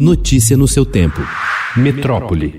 Notícia no seu tempo. Metrópole.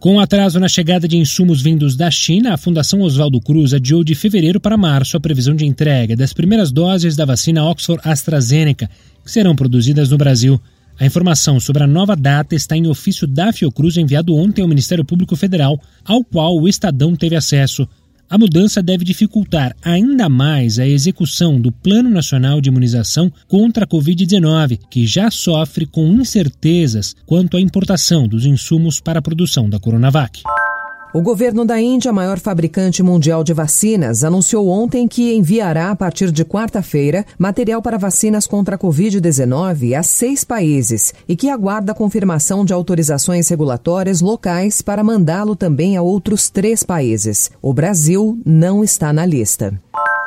Com atraso na chegada de insumos vindos da China, a Fundação Oswaldo Cruz adiou de fevereiro para março a previsão de entrega das primeiras doses da vacina Oxford AstraZeneca, que serão produzidas no Brasil. A informação sobre a nova data está em ofício da Fiocruz enviado ontem ao Ministério Público Federal, ao qual o Estadão teve acesso. A mudança deve dificultar ainda mais a execução do Plano Nacional de Imunização contra a Covid-19, que já sofre com incertezas quanto à importação dos insumos para a produção da Coronavac. O governo da Índia, maior fabricante mundial de vacinas, anunciou ontem que enviará, a partir de quarta-feira, material para vacinas contra a Covid-19 a seis países e que aguarda a confirmação de autorizações regulatórias locais para mandá-lo também a outros três países. O Brasil não está na lista.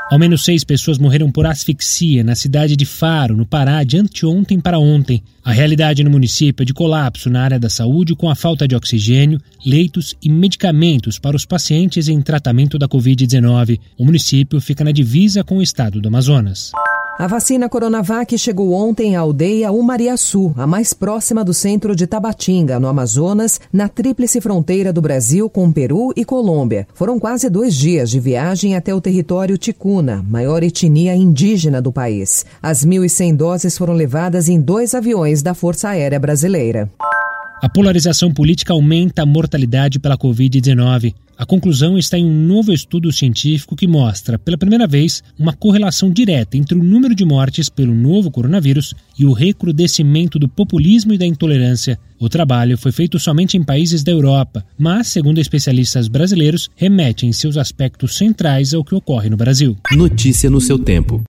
Ao menos seis pessoas morreram por asfixia na cidade de Faro, no Pará, de anteontem para ontem. A realidade no município é de colapso na área da saúde com a falta de oxigênio, leitos e medicamentos para os pacientes em tratamento da Covid-19. O município fica na divisa com o estado do Amazonas. A vacina Coronavac chegou ontem à aldeia Umariaçu, a mais próxima do centro de Tabatinga, no Amazonas, na tríplice fronteira do Brasil com Peru e Colômbia. Foram quase dois dias de viagem até o território Ticuna, maior etnia indígena do país. As 1.100 doses foram levadas em dois aviões da Força Aérea Brasileira. A polarização política aumenta a mortalidade pela Covid-19. A conclusão está em um novo estudo científico que mostra, pela primeira vez, uma correlação direta entre o número de mortes pelo novo coronavírus e o recrudescimento do populismo e da intolerância. O trabalho foi feito somente em países da Europa, mas, segundo especialistas brasileiros, remete em seus aspectos centrais ao que ocorre no Brasil. Notícia no seu tempo.